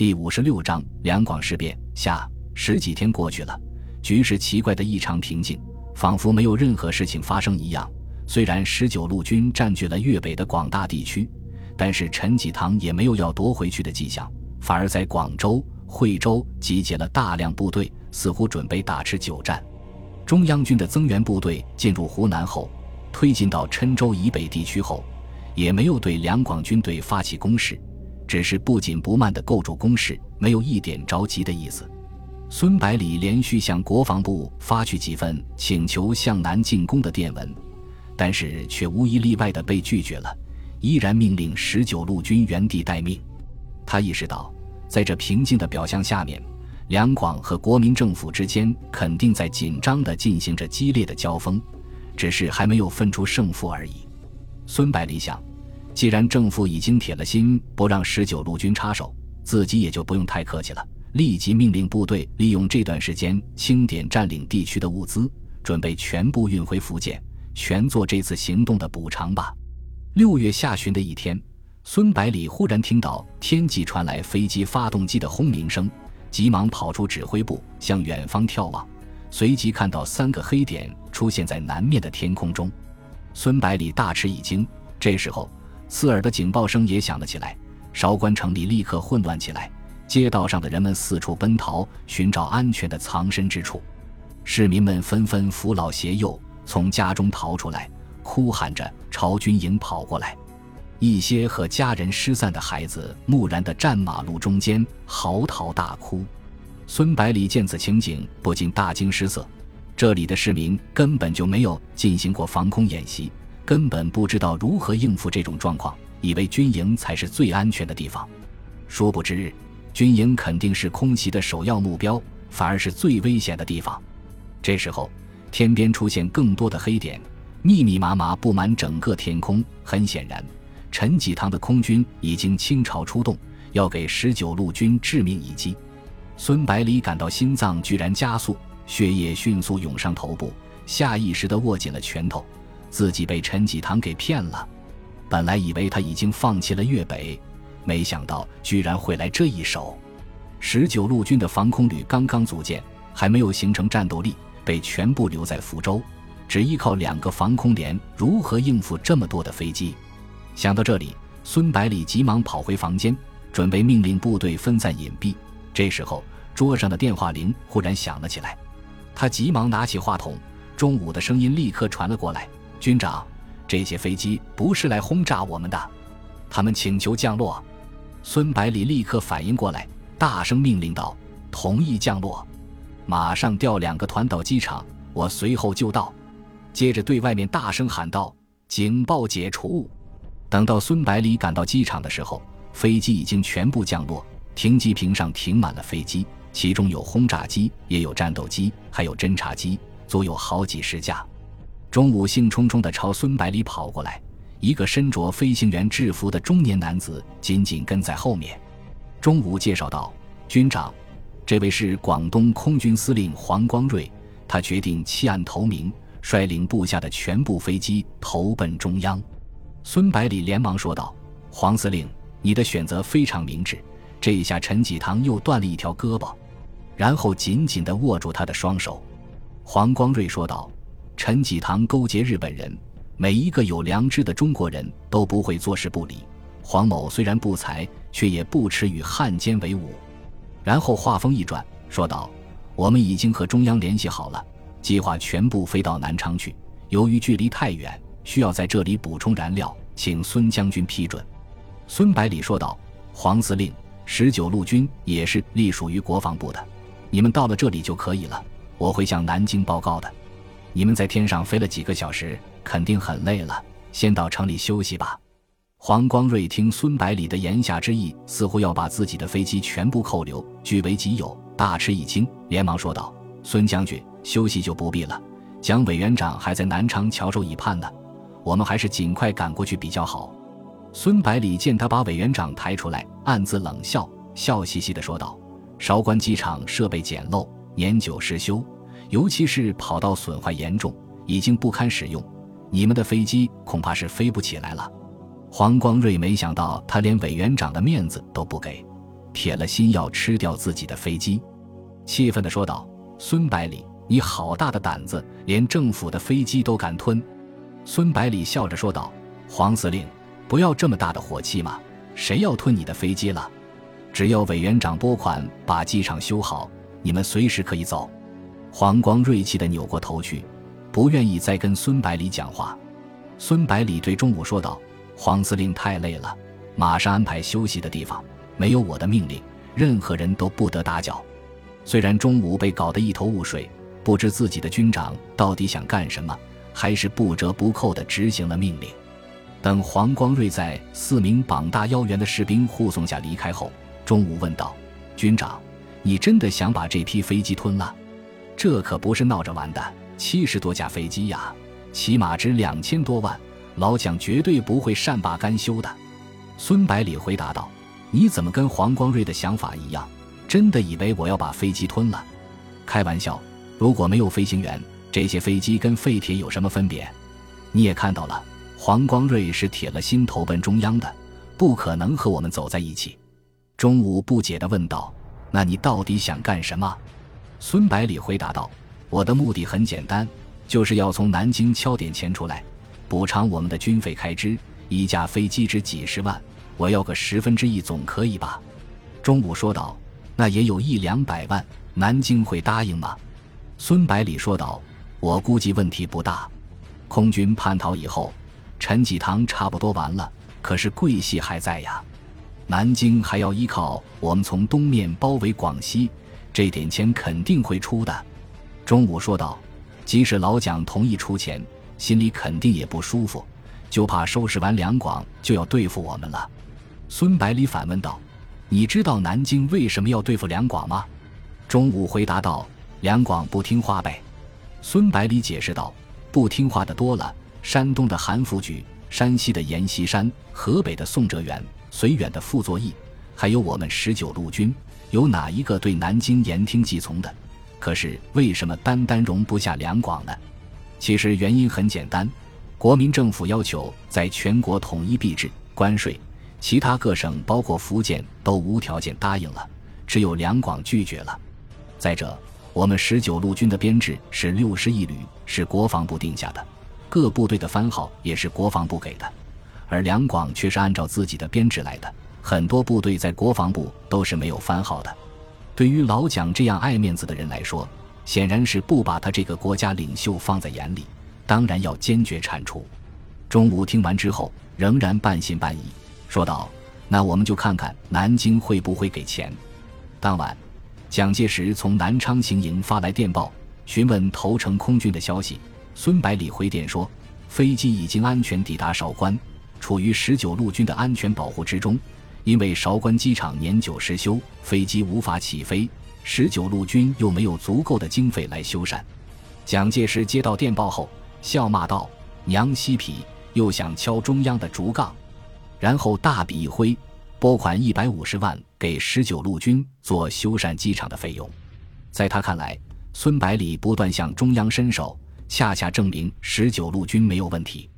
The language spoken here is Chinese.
第五十六章两广事变下。十几天过去了，局势奇怪的异常平静，仿佛没有任何事情发生一样。虽然十九路军占据了粤北的广大地区，但是陈济棠也没有要夺回去的迹象，反而在广州、惠州集结了大量部队，似乎准备大吃久战。中央军的增援部队进入湖南后，推进到郴州以北地区后，也没有对两广军队发起攻势，只是不紧不慢地构筑工事，没有一点着急的意思。孙百里连续向国防部发去几份请求向南进攻的电文，但是却无一例外地被拒绝了，依然命令十九路军原地待命。他意识到，在这平静的表象下面。两广和国民政府之间肯定在紧张地进行着激烈的交锋，只是还没有分出胜负而已。孙百里想，既然政府已经铁了心不让十九路军插手，自己也就不用太客气了，立即命令部队利用这段时间清点占领地区的物资，准备全部运回福建，全做这次行动的补偿吧。六月下旬的一天，孙百里忽然听到天际传来飞机发动机的轰鸣声。急忙跑出指挥部，向远方眺望，随即看到三个黑点出现在南面的天空中。孙百里大吃一惊。这时候，刺耳的警报声也响了起来，韶关城里立刻混乱起来，街道上的人们四处奔逃，寻找安全的藏身之处。市民们纷纷扶老携幼从家中逃出来，哭喊着朝军营跑过来。一些和家人失散的孩子木然地站马路中间，嚎啕大哭。孙百里见此情景，不禁大惊失色。这里的市民根本就没有进行过防空演习，根本不知道如何应付这种状况，以为军营才是最安全的地方。殊不知，军营肯定是空袭的首要目标，反而是最危险的地方。这时候，天边出现更多的黑点，密密麻麻布满整个天空。很显然。陈济棠的空军已经倾巢出动，要给十九路军致命一击。孙百里感到心脏居然加速，血液迅速涌上头部，下意识地握紧了拳头。自己被陈济棠给骗了。本来以为他已经放弃了粤北，没想到居然会来这一手。十九路军的防空旅刚刚组建，还没有形成战斗力，被全部留在福州，只依靠两个防空连，如何应付这么多的飞机？想到这里，孙百里急忙跑回房间，准备命令部队分散隐蔽。这时候，桌上的电话铃忽然响了起来，他急忙拿起话筒，中午的声音立刻传了过来：“军长，这些飞机不是来轰炸我们的，他们请求降落。”孙百里立刻反应过来，大声命令道：“同意降落，马上调两个团到机场，我随后就到。”接着对外面大声喊道：“警报解除！”等到孙百里赶到机场的时候，飞机已经全部降落，停机坪上停满了飞机，其中有轰炸机，也有战斗机，还有侦察机，足有好几十架。中午兴冲冲地朝孙百里跑过来，一个身着飞行员制服的中年男子紧紧跟在后面。中午介绍道：“军长，这位是广东空军司令黄光瑞，他决定弃暗投明，率领部下的全部飞机投奔中央。”孙百里连忙说道：“黄司令，你的选择非常明智。这一下，陈济棠又断了一条胳膊。”然后紧紧地握住他的双手。黄光瑞说道：“陈济棠勾结日本人，每一个有良知的中国人都不会坐视不理。黄某虽然不才，却也不耻与汉奸为伍。”然后话锋一转，说道：“我们已经和中央联系好了，计划全部飞到南昌去。由于距离太远。”需要在这里补充燃料，请孙将军批准。”孙百里说道，“黄司令，十九路军也是隶属于国防部的，你们到了这里就可以了。我会向南京报告的。你们在天上飞了几个小时，肯定很累了，先到城里休息吧。”黄光瑞听孙百里的言下之意，似乎要把自己的飞机全部扣留，据为己有，大吃一惊，连忙说道：“孙将军，休息就不必了，蒋委员长还在南昌翘首以盼呢。”我们还是尽快赶过去比较好。孙百里见他把委员长抬出来，暗自冷笑，笑嘻嘻地说道：“韶关机场设备简陋，年久失修，尤其是跑道损坏严重，已经不堪使用。你们的飞机恐怕是飞不起来了。”黄光瑞没想到他连委员长的面子都不给，铁了心要吃掉自己的飞机。气愤地说道：“孙百里，你好大的胆子，连政府的飞机都敢吞！”孙百里笑着说道：“黄司令，不要这么大的火气嘛！谁要吞你的飞机了？只要委员长拨款把机场修好，你们随时可以走。”黄光锐气地扭过头去，不愿意再跟孙百里讲话。孙百里对钟武说道：“黄司令太累了，马上安排休息的地方。没有我的命令，任何人都不得打搅。”虽然钟武被搞得一头雾水，不知自己的军长到底想干什么，还是不折不扣地执行了命令。等黄光瑞在四名膀大腰圆的士兵护送下离开后，钟武问道：“军长，你真的想把这批飞机吞了？这可不是闹着玩的，七十多架飞机呀，起码值两千多万，老蒋绝对不会善罢甘休的。”孙百里回答道：“你怎么跟黄光瑞的想法一样？”真的以为我要把飞机吞了？开玩笑！如果没有飞行员，这些飞机跟废铁有什么分别？你也看到了，黄光瑞是铁了心投奔中央的，不可能和我们走在一起。钟武不解地问道：“那你到底想干什么？”孙百里回答道：“我的目的很简单，就是要从南京敲点钱出来，补偿我们的军费开支。一架飞机值几十万，我要个十分之一总可以吧？”钟武说道。那也有一两百万，南京会答应吗？孙百里说道：“我估计问题不大。空军叛逃以后，陈济棠差不多完了，可是桂系还在呀。南京还要依靠我们从东面包围广西，这点钱肯定会出的。”钟武说道：“即使老蒋同意出钱，心里肯定也不舒服，就怕收拾完两广就要对付我们了。”孙百里反问道。你知道南京为什么要对付两广吗？钟武回答道：“两广不听话呗。”孙百里解释道：“不听话的多了，山东的韩复榘、山西的阎锡山、河北的宋哲元、绥远的傅作义，还有我们十九路军，有哪一个对南京言听计从的？可是为什么单单容不下两广呢？其实原因很简单，国民政府要求在全国统一币制、关税。”其他各省，包括福建，都无条件答应了，只有两广拒绝了。再者，我们十九路军的编制是六十一旅，是国防部定下的，各部队的番号也是国防部给的，而两广却是按照自己的编制来的，很多部队在国防部都是没有番号的。对于老蒋这样爱面子的人来说，显然是不把他这个国家领袖放在眼里，当然要坚决铲除。钟午听完之后，仍然半信半疑。说道：“那我们就看看南京会不会给钱。”当晚，蒋介石从南昌行营发来电报，询问投诚空军的消息。孙百里回电说：“飞机已经安全抵达韶关，处于十九路军的安全保护之中。因为韶关机场年久失修，飞机无法起飞，十九路军又没有足够的经费来修缮。”蒋介石接到电报后，笑骂道：“娘西皮，又想敲中央的竹杠。”然后大笔一挥，拨款一百五十万给十九路军做修缮机场的费用。在他看来，孙百里不断向中央伸手，恰恰证明十九路军没有问题。